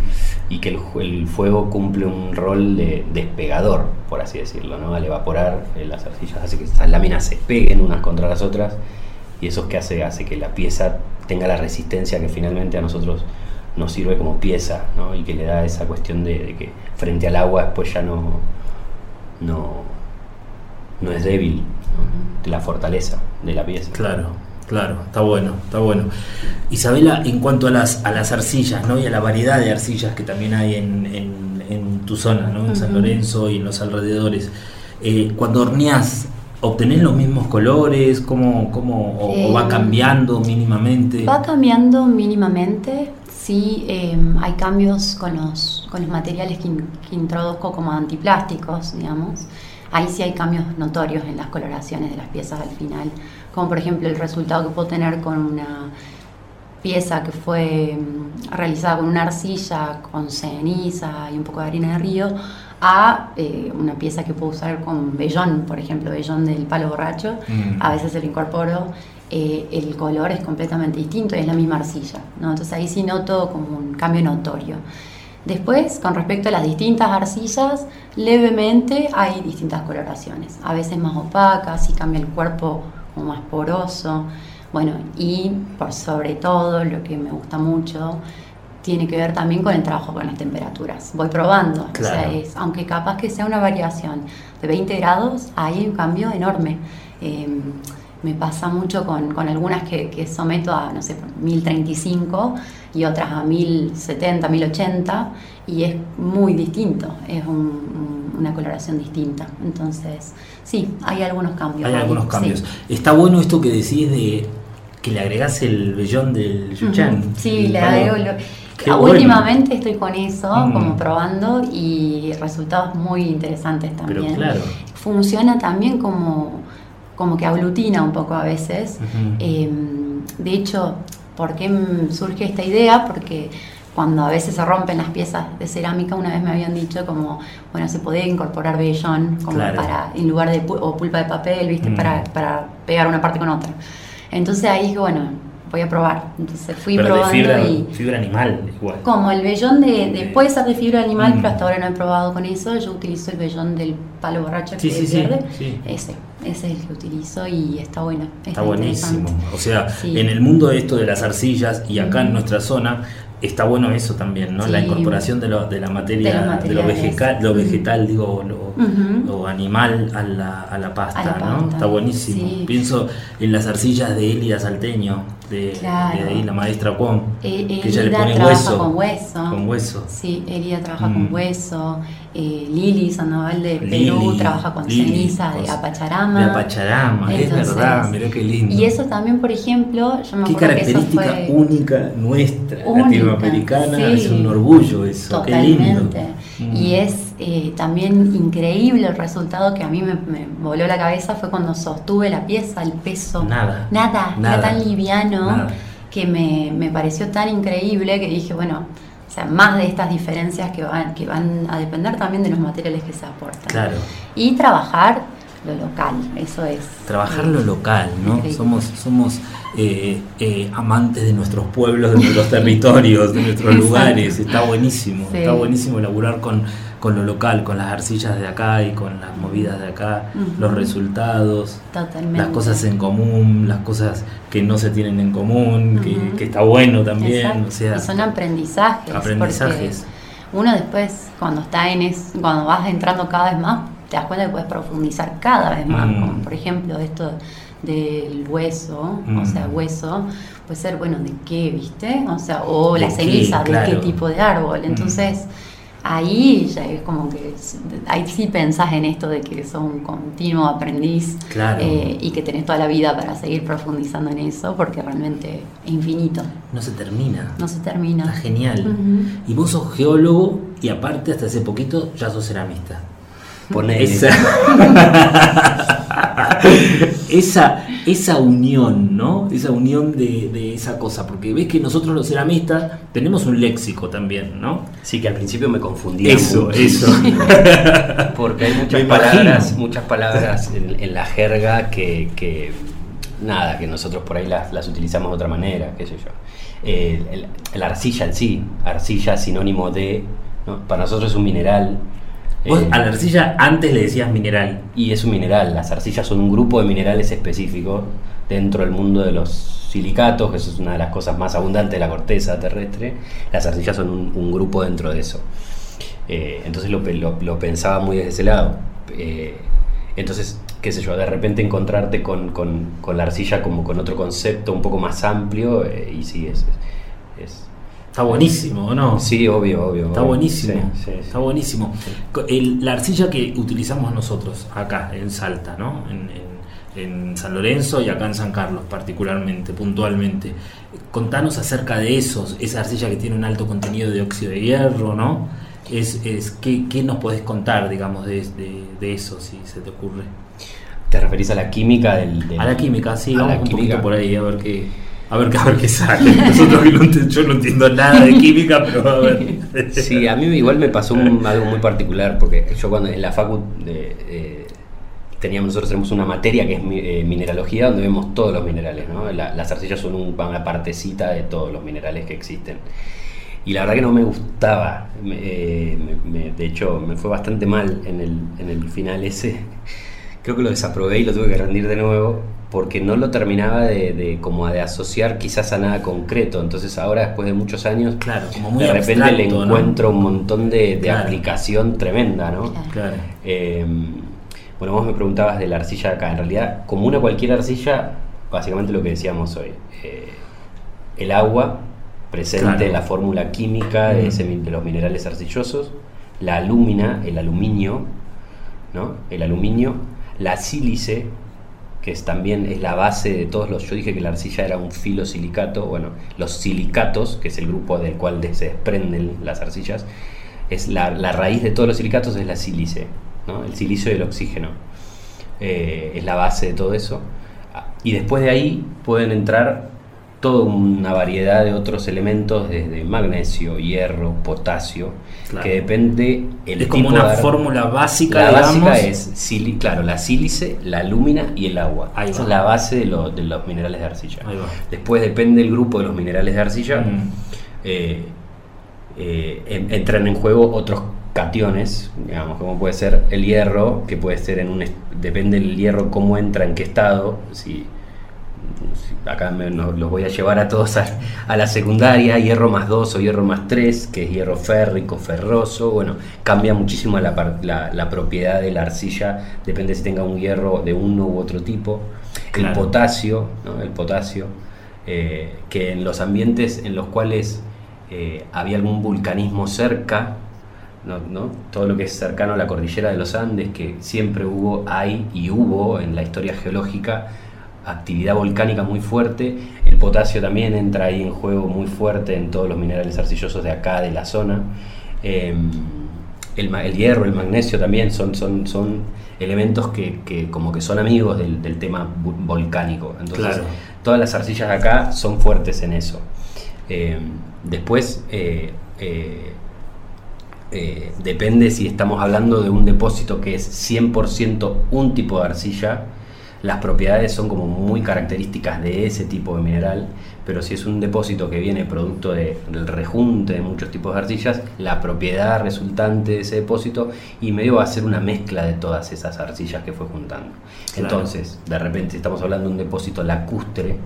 y que el, el fuego cumple un rol de despegador, por así decirlo, ¿no? Al evaporar eh, las arcillas hace que esas láminas se peguen unas contra las otras y eso es que hace, hace que la pieza tenga la resistencia que finalmente a nosotros nos sirve como pieza, ¿no? Y que le da esa cuestión de, de que frente al agua después ya no, no, no es débil, la fortaleza de la pieza. Claro, claro, está bueno, está bueno. Isabela, en cuanto a las, a las arcillas, ¿no? Y a la variedad de arcillas que también hay en, en- en tu zona, ¿no? En San. Lorenzo y en los alrededores. eh, cuando horneás, ¿obtenés los mismos colores? ¿Cómo, cómo, o, o va Eh, cambiando mínimamente? Va cambiando mínimamente, sí, eh, hay cambios con los, con los materiales que, in- que introduzco como antiplásticos, digamos. Ahí sí hay cambios notorios en las coloraciones de las piezas al final, como por ejemplo el resultado que puedo tener con una pieza que fue mm, realizada con una arcilla, con ceniza y un poco de harina de río, a eh, una pieza que puedo usar con vellón, por ejemplo, vellón del palo borracho. Mm. A veces se lo incorporo, eh, el color es completamente distinto y es la misma arcilla. ¿no? Entonces ahí sí noto como un cambio notorio. Después, con respecto a las distintas arcillas, levemente hay distintas coloraciones. A veces más opacas y cambia el cuerpo más poroso. Bueno, y por sobre todo, lo que me gusta mucho, tiene que ver también con el trabajo con las temperaturas. Voy probando, o sea, Claro. es, aunque capaz que sea una variación de 20 grados, ahí hay un cambio enorme. Eh, me pasa mucho con, con algunas que, que someto a, no sé, 1035 y otras a 1070, 1080 y es muy distinto, es un- un- una coloración distinta. Entonces, sí, hay algunos cambios. Hay ahí, algunos sí. cambios. Está bueno esto que decís de que le agregás el vellón del yuchán. Sí, le agrego. lo- Ah, bueno. Últimamente estoy con eso, Mm. como probando y resultados muy interesantes Pero también. claro. Funciona también como, como que aglutina un poco a veces. Eh, de hecho, ¿por qué surge esta idea? Porque cuando a veces se rompen las piezas de cerámica, una vez me habían dicho como, bueno, se podía incorporar vellón como Claro. para, en lugar de o pulpa de papel, ¿viste? Mm. Para, para pegar una parte con otra. Entonces ahí dije, bueno, voy a probar. Entonces fui Pero de probando fibra, y... fibra animal, igual. Como el vellón de, de- puede ser de fibra animal, Mm. pero hasta ahora no he probado con eso. Yo utilizo el vellón del palo borracho Sí, que sí, es sí. Ese, ese es el que utilizo y está bueno. Está buenísimo. interesante. O sea, en el mundo de esto de las arcillas y acá en Ujú. nuestra zona, está bueno eso también, ¿no? La incorporación de, lo- de la materia, De lo, vegetal, lo vegetal, digo, lo, animal a la, a la pasta, A la ¿no? pasta, Está buenísimo. sí. Pienso en las arcillas de Elida Salteño, de, Claro. de ahí la maestra Juan, Eh, que ella le pone trabaja hueso. con hueso. Con hueso. Sí, Elida trabaja Mm. con hueso. Eh, Lili Sandoval de Perú Lili, trabaja con Lili, ceniza de Apacharama. De Apacharama, es Entonces, verdad, mirá qué lindo. Y eso también, por ejemplo, yo me Qué acuerdo que eso característica fue... única nuestra, Única, latinoamericana, sí. es un orgullo eso, qué lindo. Totalmente. Mm. Y es eh, también increíble el resultado que a mí me, me voló la cabeza fue cuando sostuve la pieza, el peso. Nada. Nada, Nada. era tan liviano Nada. que me, me pareció tan increíble que dije, bueno, o sea, más de estas diferencias que van, que van a depender también de los materiales que se aportan. Claro. Y trabajar lo local, eso es. Trabajar lo local, ¿no? Increíble. Somos, somos eh, eh, amantes de nuestros pueblos, de nuestros territorios, de nuestros lugares. Está buenísimo, Sí. está buenísimo elaborar con, con lo local, con las arcillas de acá y con las movidas de acá, los resultados, Totalmente. las cosas en común, las cosas que no se tienen en común, que, está bueno también. O sea, y son aprendizajes. aprendizajes. Uno después, cuando está en es, cuando vas entrando cada vez más, te das cuenta que puedes profundizar cada vez más. Mm. Como por ejemplo esto del hueso, Mm. o sea, hueso, puede ser, bueno, ¿de qué, viste? O sea, o ¿De la ceniza, ¿de qué tipo de árbol? Mm. Ahí ya es como que, ahí sí pensás en esto de que sos un continuo aprendiz Claro. eh, y que tenés toda la vida para seguir profundizando en eso, porque realmente es infinito, no se termina. no se termina. Está genial. Y vos sos geólogo y aparte hasta hace poquito ya sos ceramista. Ponele. Esa, esa, esa unión, ¿no? Esa unión de, de esa cosa. Porque ves que nosotros los ceramistas tenemos un léxico también, ¿no? Sí, que al principio me confundía. Eso, mucho. eso. Porque hay muchas Me palabras, imagino. muchas palabras en, en la jerga que, que nada, que nosotros por ahí las, las utilizamos de otra manera, qué sé yo. Eh, el- la arcilla en sí, arcilla sinónimo de, ¿no? para nosotros es un mineral. Vos eh, a la arcilla antes le decías mineral. y es un mineral, las arcillas son un grupo de minerales específicos dentro del mundo de los silicatos, que eso es una de las cosas más abundantes de la corteza terrestre. Las arcillas son un, un grupo dentro de eso. Eh, entonces lo, pe- lo- lo pensaba muy desde ese lado. Eh, entonces, qué sé yo, de repente encontrarte con, con- con la arcilla como con otro concepto un poco más amplio, y sí, es, es- Está buenísimo, ¿o no? Sí, obvio, obvio. Está obvio. buenísimo. Sí, sí, sí. Está buenísimo. El- la arcilla que utilizamos nosotros acá en Salta, ¿no? En, en- en San Lorenzo y acá en San Carlos, particularmente, puntualmente. Contanos acerca de esos, esa arcilla que tiene un alto contenido de óxido de hierro, ¿no? Es, es, ¿qué, qué nos podés contar, digamos, de, de- de eso, si se te ocurre? ¿Te referís a la química del, del- A la química, sí, a vamos la un química? poquito por ahí, a ver qué, a ver, a ver qué sale. Nosotros no yo no entiendo nada de química, pero a ver. Sí, a mí igual me pasó algo muy particular, porque yo cuando en la facu eh, teníamos, nosotros tenemos una materia que es eh, mineralogía, donde vemos todos los minerales, ¿no? La- las arcillas son un- una partecita de todos los minerales que existen. Y la verdad que no me gustaba, eh, de hecho me fue bastante mal en el, en el final ese. Creo que lo desaprobé y lo tuve que rendir de nuevo porque no lo terminaba de, de- como de asociar quizás a nada concreto. Entonces ahora después de muchos años Claro, como muy de repente le encuentro un montón de, de Claro. aplicación tremenda, ¿no? Claro. Eh, bueno, vos me preguntabas de la arcilla acá. En realidad, como una cualquier arcilla, básicamente lo que decíamos hoy. eh, el agua, presente Claro. en la fórmula química de, ese de los minerales arcillosos. La alúmina, el aluminio, ¿no? El aluminio. La sílice, que es también es la base de todos los... Yo dije que la arcilla era un filosilicato. Bueno, los silicatos, que es el grupo del cual se desprenden las arcillas, es la, la raíz de todos los silicatos es la sílice, ¿no? el silicio y el oxígeno. Eh, es la base de todo eso. Ah, Y después de ahí pueden entrar toda una variedad de otros elementos, desde magnesio, hierro, potasio, Claro. que depende el es como tipo una de fórmula básica, la digamos. básica es, claro, la sílice, la alúmina y el agua. Ahí Esa va. es la base de, lo- de los minerales de arcilla. Después depende el grupo de los minerales de arcilla. Mm. eh, eh, en- entran en juego otros cationes, digamos, como puede ser el hierro, que puede ser en un... Depende del hierro cómo entra, en qué estado. Si- acá me- no- los voy a llevar a todos a, a la secundaria, hierro más 2 o hierro más 3, que es hierro férrico, ferroso. Bueno, cambia muchísimo la, par- la- la propiedad de la arcilla, depende si tenga un hierro de uno u otro tipo. Claro. El potasio, ¿no? el potasio, eh, que en los ambientes en los cuales eh, había algún vulcanismo cerca, ¿no? ¿no? todo lo que es cercano a la cordillera de los Andes, que siempre hubo, hay y hubo en la historia geológica actividad volcánica muy fuerte, el potasio también entra ahí en juego muy fuerte en todos los minerales arcillosos de acá, de la zona. Eh, el, hierro, el magnesio también son, son, son elementos que, que como que son amigos del, del tema volcánico. Entonces, Claro. todas las arcillas de acá son fuertes en eso. Eh, después, eh, eh, eh, depende si estamos hablando de un depósito que es 100% un tipo de arcilla, las propiedades son como muy características de ese tipo de mineral, pero si es un depósito que viene producto de- del rejunte de muchos tipos de arcillas, la propiedad resultante de ese depósito y medio va a ser una mezcla de todas esas arcillas que fue juntando. Claro. Entonces, de repente estamos hablando de un depósito lacustre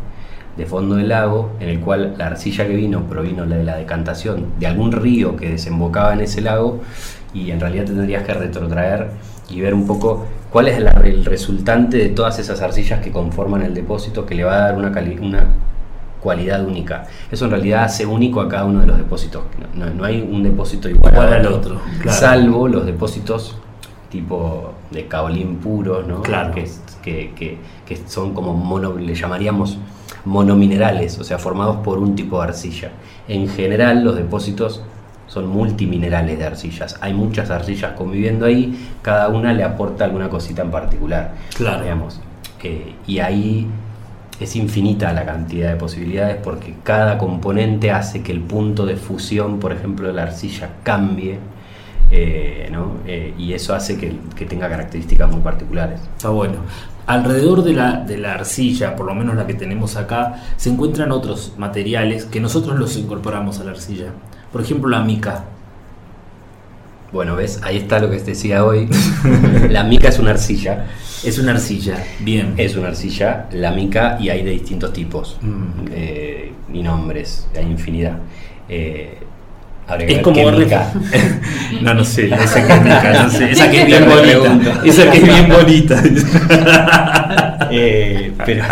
de fondo del lago, en el cual la arcilla que vino provino de la decantación de algún río que desembocaba en ese lago, y en realidad tendrías que retrotraer y ver un poco cuál es la- el resultante de todas esas arcillas que conforman el depósito que le va a dar una, cali- una cualidad única. Eso en realidad hace único a cada uno de los depósitos. No, no- no hay un depósito igual, Igual al otro, claro. salvo los depósitos tipo de caolín puros, ¿no? Claro. Que, que, que- que son como mono, le llamaríamos monominerales, o sea, formados por un tipo de arcilla. En general, los depósitos son multiminerales de arcillas. Hay muchas arcillas conviviendo ahí, cada una le aporta alguna cosita en particular. Claro. Digamos. Eh, y ahí es infinita la cantidad de posibilidades porque cada componente hace que el punto de fusión, por ejemplo, de la arcilla cambie. eh, ¿no? Eh, y eso hace que, que tenga características muy particulares. Está bueno. alrededor de la, de la arcilla, por lo menos la que tenemos acá, se encuentran otros materiales que nosotros los incorporamos a la arcilla. Por ejemplo, la mica. Bueno, ves, ahí está lo que te decía hoy. la mica es una arcilla. Es una arcilla, bien. Es una arcilla, la mica, y hay de distintos tipos Mm. eh, y nombres, hay infinidad. Eh, habría que Es ver como no, no sé, esa que es mica, no sé, esa que es bien bonita. Esa que es bien bonita. Eh, pero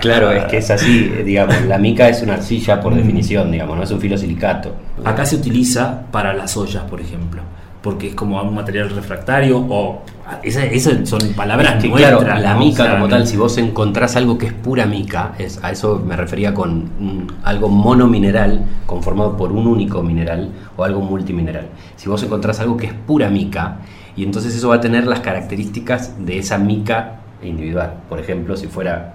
claro, es que es así, eh, digamos, la mica es una arcilla por Mm. definición, digamos, no es un filosilicato. Acá se utiliza para las ollas, por ejemplo, porque es como un material refractario o esas, son palabras Es que, nuestras. claro, la ¿no? mica O sea, como tal, si vos encontrás algo que es pura mica, es, a eso me refería con un- algo monomineral conformado por un único mineral o algo multimineral. Si vos encontrás algo que es pura mica, y entonces eso va a tener las características de esa mica individual. Por ejemplo, si fuera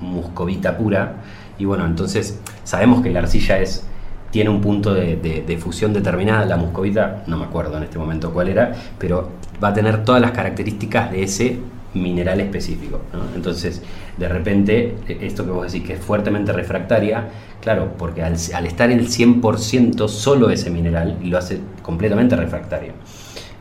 muscovita pura, y bueno, entonces sabemos que la arcilla es tiene un punto de, fusión determinada, la muscovita, no me acuerdo en este momento cuál era, pero va a tener todas las características de ese mineral específico. Entonces, de repente, eh, esto que vos decís que es fuertemente refractaria, claro, porque al, al estar el 100% solo ese mineral, lo hace completamente refractario.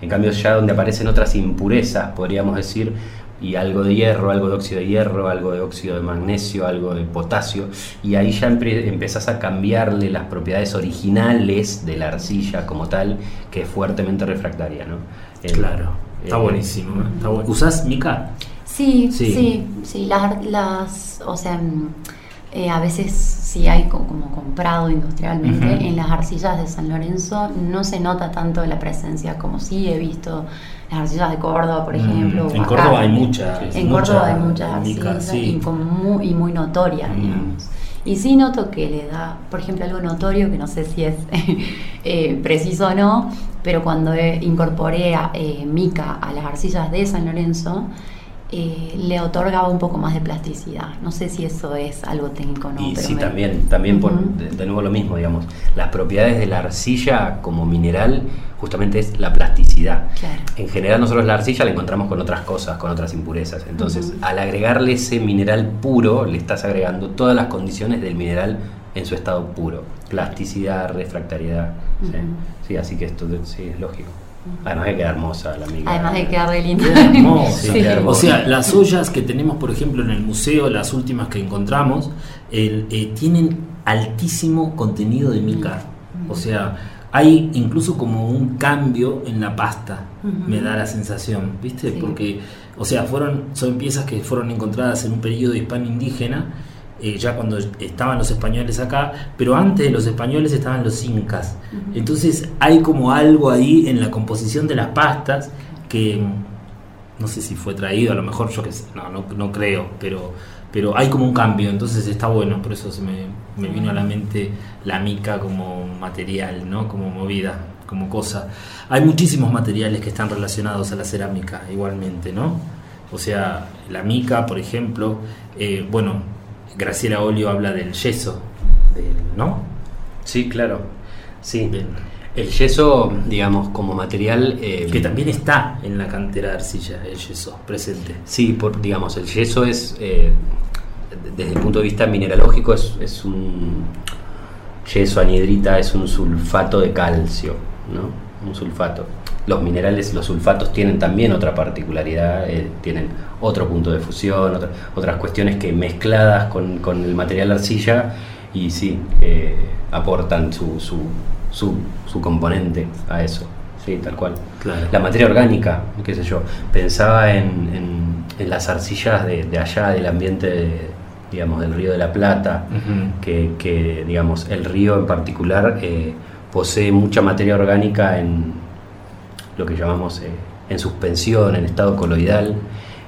En cambio, ya donde aparecen otras impurezas, podríamos decir, y algo de hierro, algo de óxido de hierro, algo de óxido de magnesio, algo de potasio, y ahí ya empe- empezás a cambiarle las propiedades originales de la arcilla como tal, que es fuertemente refractaria, ¿no? El- Claro, está buenísimo. ¿eh? Está bu- ¿Usás mica? Sí, Sí. sí, sí, las, las o sea, mm, eh, a veces sí hay co- como comprado industrialmente, en las arcillas de San Lorenzo no se nota tanto la presencia como sí he visto las arcillas de Córdoba, por Mm, ejemplo. o en acá Córdoba hay muchas. En mucha Córdoba hay muchas arcillas sí. y, como muy, y muy notorias, Mm. digamos. Y sí noto que le da, por ejemplo, algo notorio, que no sé si es eh, preciso o no, pero cuando eh, incorporé a, eh, mica a las arcillas de San Lorenzo, eh, le otorgaba un poco más de plasticidad. No sé si eso es algo técnico o no. Y pero sí, me- también, también por, de, de nuevo lo mismo, digamos. Las propiedades de la arcilla como mineral justamente es la plasticidad. Claro. En general nosotros la arcilla la encontramos con otras cosas, con otras impurezas. Entonces, al agregarle ese mineral puro, le estás agregando todas las condiciones del mineral en su estado puro. Plasticidad, refractariedad. ¿sí? Sí, así que esto sí es lógico. Además de que queda hermosa la amiga. Además de quedar re linda. Sí, hermoso. O sea, las ollas que tenemos, por ejemplo, en el museo, las últimas que encontramos, el, eh, tienen altísimo contenido de mica. O sea, hay incluso como un cambio en la pasta, me da la sensación, ¿viste? Sí. Porque, o sea, fueron son piezas que fueron encontradas en un periodo hispano-indígena, eh, ya cuando estaban los españoles acá, pero antes de los españoles estaban los incas. Entonces hay como algo ahí en la composición de las pastas que mm, no sé si fue traído, a lo mejor yo que sé, no, no, no creo, pero, pero hay como un cambio, entonces está bueno, por eso se me, me vino a la mente la mica como material, ¿no? como movida, como cosa. Hay muchísimos materiales que están relacionados a la cerámica igualmente, ¿no? O sea, la mica, por ejemplo, eh, bueno, Graciela Olio habla del yeso, del, ¿no? Sí, claro. Sí. Del- El yeso, digamos, como material... eh, que también está en la cantera de arcilla, el yeso, presente. Sí, por, digamos, el yeso es, eh, desde el punto de vista mineralógico, es, es un yeso anhidrita, es un sulfato de calcio, ¿no? Un sulfato. Los minerales, los sulfatos tienen también otra particularidad, eh, tienen otro punto de fusión, otra- otras cuestiones que mezcladas con, con el material arcilla y sí, eh, aportan su, su, su, su componente a eso. Sí, tal cual. Claro. La materia orgánica, qué sé yo. Pensaba en, en- en las arcillas de, de allá, del ambiente, de, digamos, del río de la Plata, que, que, digamos, el río en particular eh, posee mucha materia orgánica en lo que llamamos eh, en suspensión, en estado coloidal.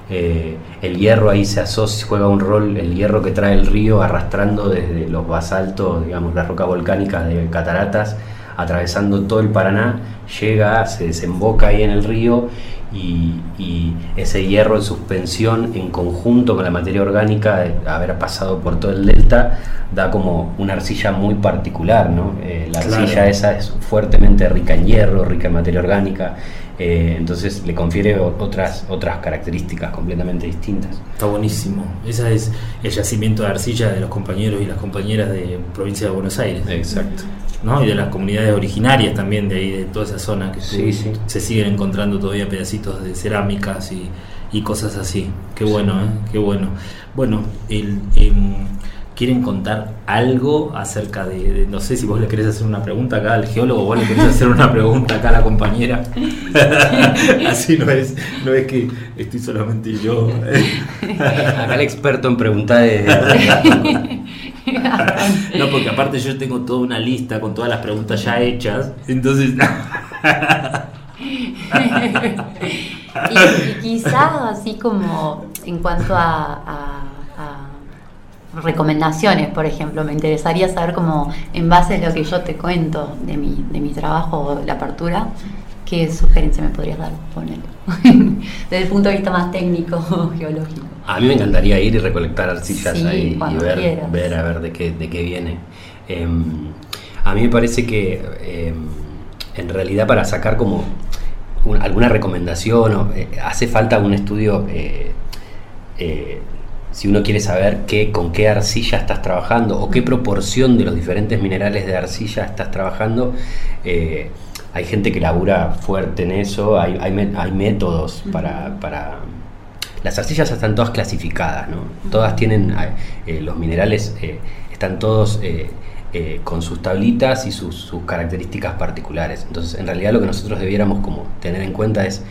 Eh, el hierro ahí se asocia, juega un rol, el hierro que trae el río arrastrando desde los basaltos, digamos, las rocas volcánicas de cataratas, atravesando todo el Paraná, llega, se desemboca ahí en el río y, y ese hierro en suspensión en conjunto con la materia orgánica de haber pasado por todo el delta da como una arcilla muy particular, ¿no? Eh, la Claro. arcilla esa es fuertemente rica en hierro, rica en materia orgánica, Eh, entonces le confiere otras, otras características completamente distintas. Está buenísimo. Ese es el yacimiento de arcilla de los compañeros y las compañeras de provincia de Buenos Aires. Exacto. ¿No? Y de las comunidades originarias también de ahí, de toda esa zona que Sí, se- sí. se siguen encontrando todavía pedacitos de cerámicas y, y cosas así. Qué bueno, ¿eh? Qué bueno. Bueno, el, em, ¿quieren contar algo acerca de, de- no sé si vos le querés hacer una pregunta acá al geólogo, vos le querés hacer una pregunta acá a la compañera? así no es, no es que estoy solamente yo. Acá el experto en preguntar es... No, porque aparte yo tengo toda una lista con todas las preguntas ya hechas. Entonces. Y, y quizás así como en cuanto a, a- a recomendaciones, por ejemplo, me interesaría saber como en base a lo que yo te cuento de mi, de mi trabajo, la apertura, ¿qué sugerencia me podrías dar? Ponele. Desde el punto de vista más técnico, geológico. A mí me encantaría ir y recolectar arcillas Sí, ahí y ver, quieras. ver a ver de qué, de qué viene. Em, a mí me parece que em, en realidad para sacar como un- alguna recomendación o, eh, hace falta un estudio eh, eh, si uno quiere saber qué, con qué arcilla estás trabajando o qué proporción de los diferentes minerales de arcilla estás trabajando, eh, hay gente que labura fuerte en eso, hay, hay, hay métodos para, para... Las arcillas están todas clasificadas, ¿no? Todas tienen, eh, los minerales eh, están todos eh, con sus tablitas y sus, características particulares. Entonces, en realidad lo que nosotros debiéramos como tener en cuenta es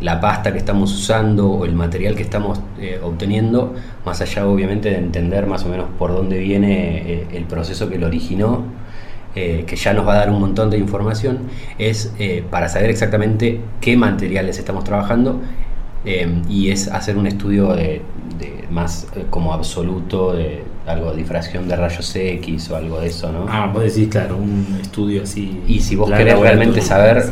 la pasta que estamos usando o el material que estamos obteniendo, más allá obviamente de entender más o menos por dónde viene el proceso que lo originó, que ya nos va a dar un montón de información, es para saber exactamente qué materiales estamos trabajando eh, y es hacer un estudio de, de más eh, como absoluto de algo de difracción de rayos X o algo de eso, ¿no? Ah, vos decís, claro, un estudio así. Y si vos querés realmente saber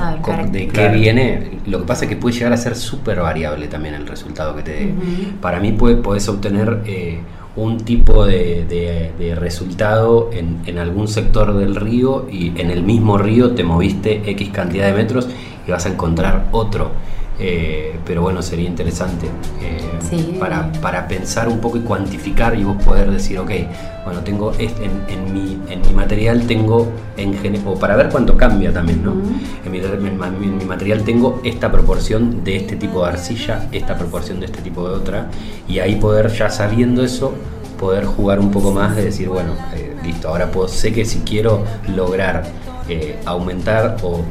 de qué viene, lo que pasa es que puede llegar a ser súper variable también el resultado que te dé. Para mí puede, podés obtener eh, un tipo de, de- de resultado en, en algún sector del río y en el mismo río te moviste X cantidad de metros y vas a encontrar otro. Eh, pero bueno, sería interesante eh, Sí. para, para pensar un poco y cuantificar y vos poder decir, ok, bueno, tengo este, en, en mi, en mi material tengo, en o para ver cuánto cambia también, ¿no? En, mi, en material tengo esta proporción de este tipo de arcilla, esta proporción de este tipo de otra, y ahí poder, ya sabiendo eso, poder jugar un poco más de decir, bueno, eh, listo, ahora puedo, sé que si quiero lograr aumentar o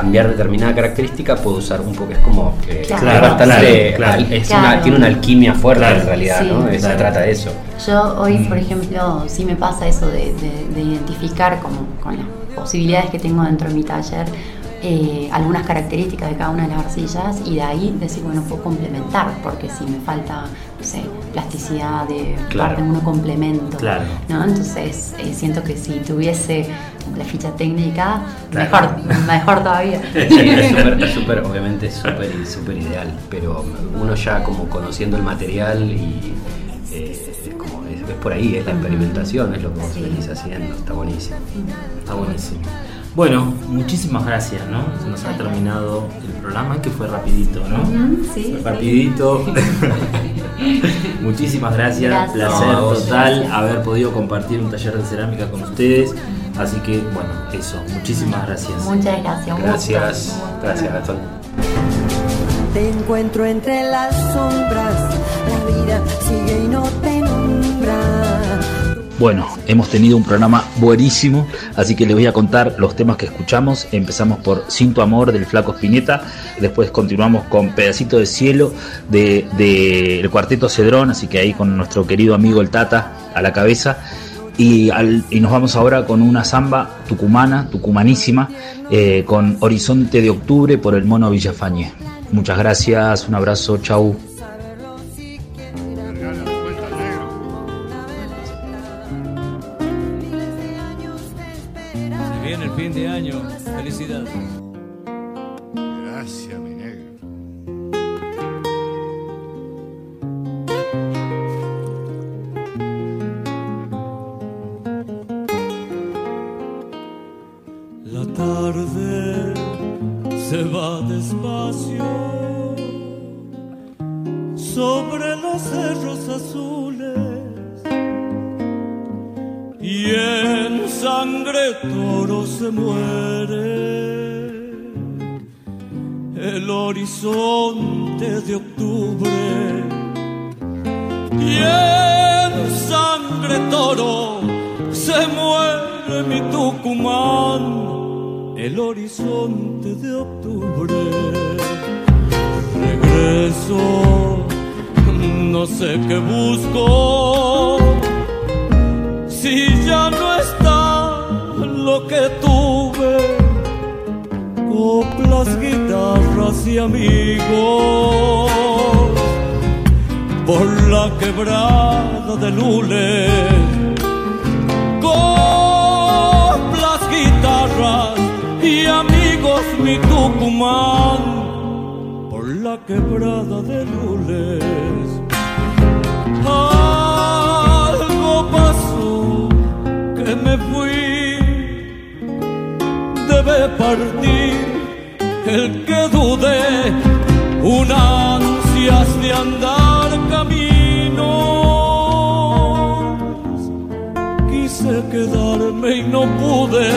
cambiar determinada característica puedo usar un poco es como eh, Claro. es bastante Claro, al- es claro. una- tiene una alquimia fuerte Claro. en realidad Sí. ¿no? Se Claro. trata de eso Yo hoy, Mm. por ejemplo, sí me pasa eso de, de- de identificar como con las posibilidades que tengo dentro de mi taller eh, algunas características de cada una de las arcillas y de ahí decir, bueno, puedo complementar, porque si me falta, no sé, plasticidad de Claro. parte de uno complemento. Claro. ¿no? Entonces eh, siento que si tuviese la ficha técnica, Claro. mejor, mejor todavía. es súper, obviamente es súper súper ideal, pero uno ya como conociendo el material y eh, es, como, es, es por ahí, es la experimentación, es lo que vos Sí. venís haciendo, está buenísimo. Está buenísimo. Bueno, muchísimas gracias, ¿no? Se nos ha terminado el programa, que fue rapidito, ¿no? Sí, Fue sí. rapidito. muchísimas gracias, Gracias. placer No, total Gracias. haber podido compartir un taller de cerámica con ustedes. Así que, bueno, eso, muchísimas gracias. Muchas gracias. Gracias, gracias Gastón. Te encuentro entre las sombras, la vida sigue y no. Bueno, hemos tenido un programa buenísimo, así que les voy a contar los temas que escuchamos. Empezamos por Sin amor del Flaco Spinetta, después continuamos con Pedacito de Cielo del de, Cuarteto Cedrón, así que ahí con nuestro querido amigo el Tata a la cabeza. Y, al- y nos vamos ahora con una samba tucumana, tucumanísima, eh, con Horizonte de Octubre por el Mono Villafañe. Muchas gracias, un abrazo, chau. Coplas, guitarras y amigos por la quebrada de Lule. Coplas, guitarras y amigos mi Tucumán por la quebrada de Lules. Algo pasó que me fui debe partir el que dude un ansias de andar caminos. Quise quedarme y no pude,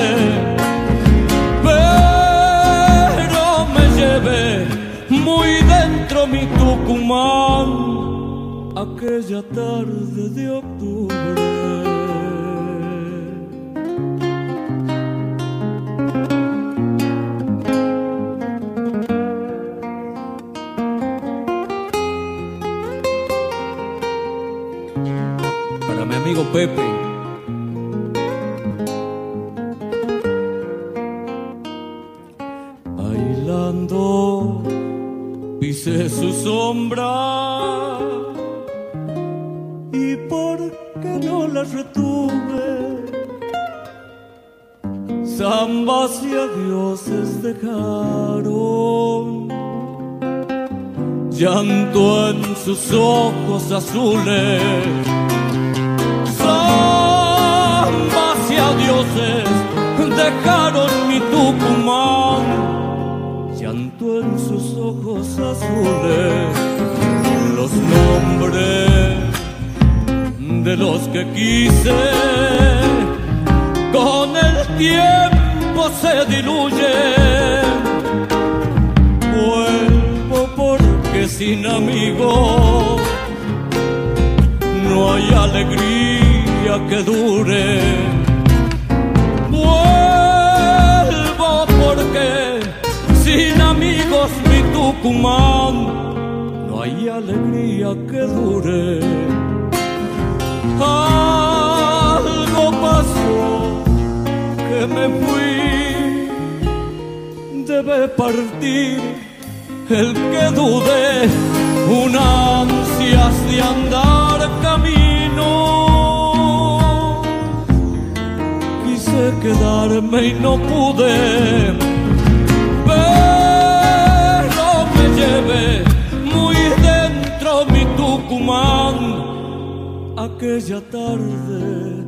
pero me llevé muy dentro mi Tucumán aquella tarde de octubre. Pepe. Bailando, pisé su sombra. ¿Y por qué no la retuve? Zambas y adioses dejaron llanto en sus ojos azules. Zambas y adioses dejaron mi Tucumán, llanto en sus ojos azules. Los nombres de los que quise con el tiempo se diluyen. Vuelvo porque sin amigos no hay alegría que dure. No hay alegría que dure. Algo pasó que me fui, debe partir el que dude un ansias de andar camino. Quise quedarme y no pude, aquella tarde.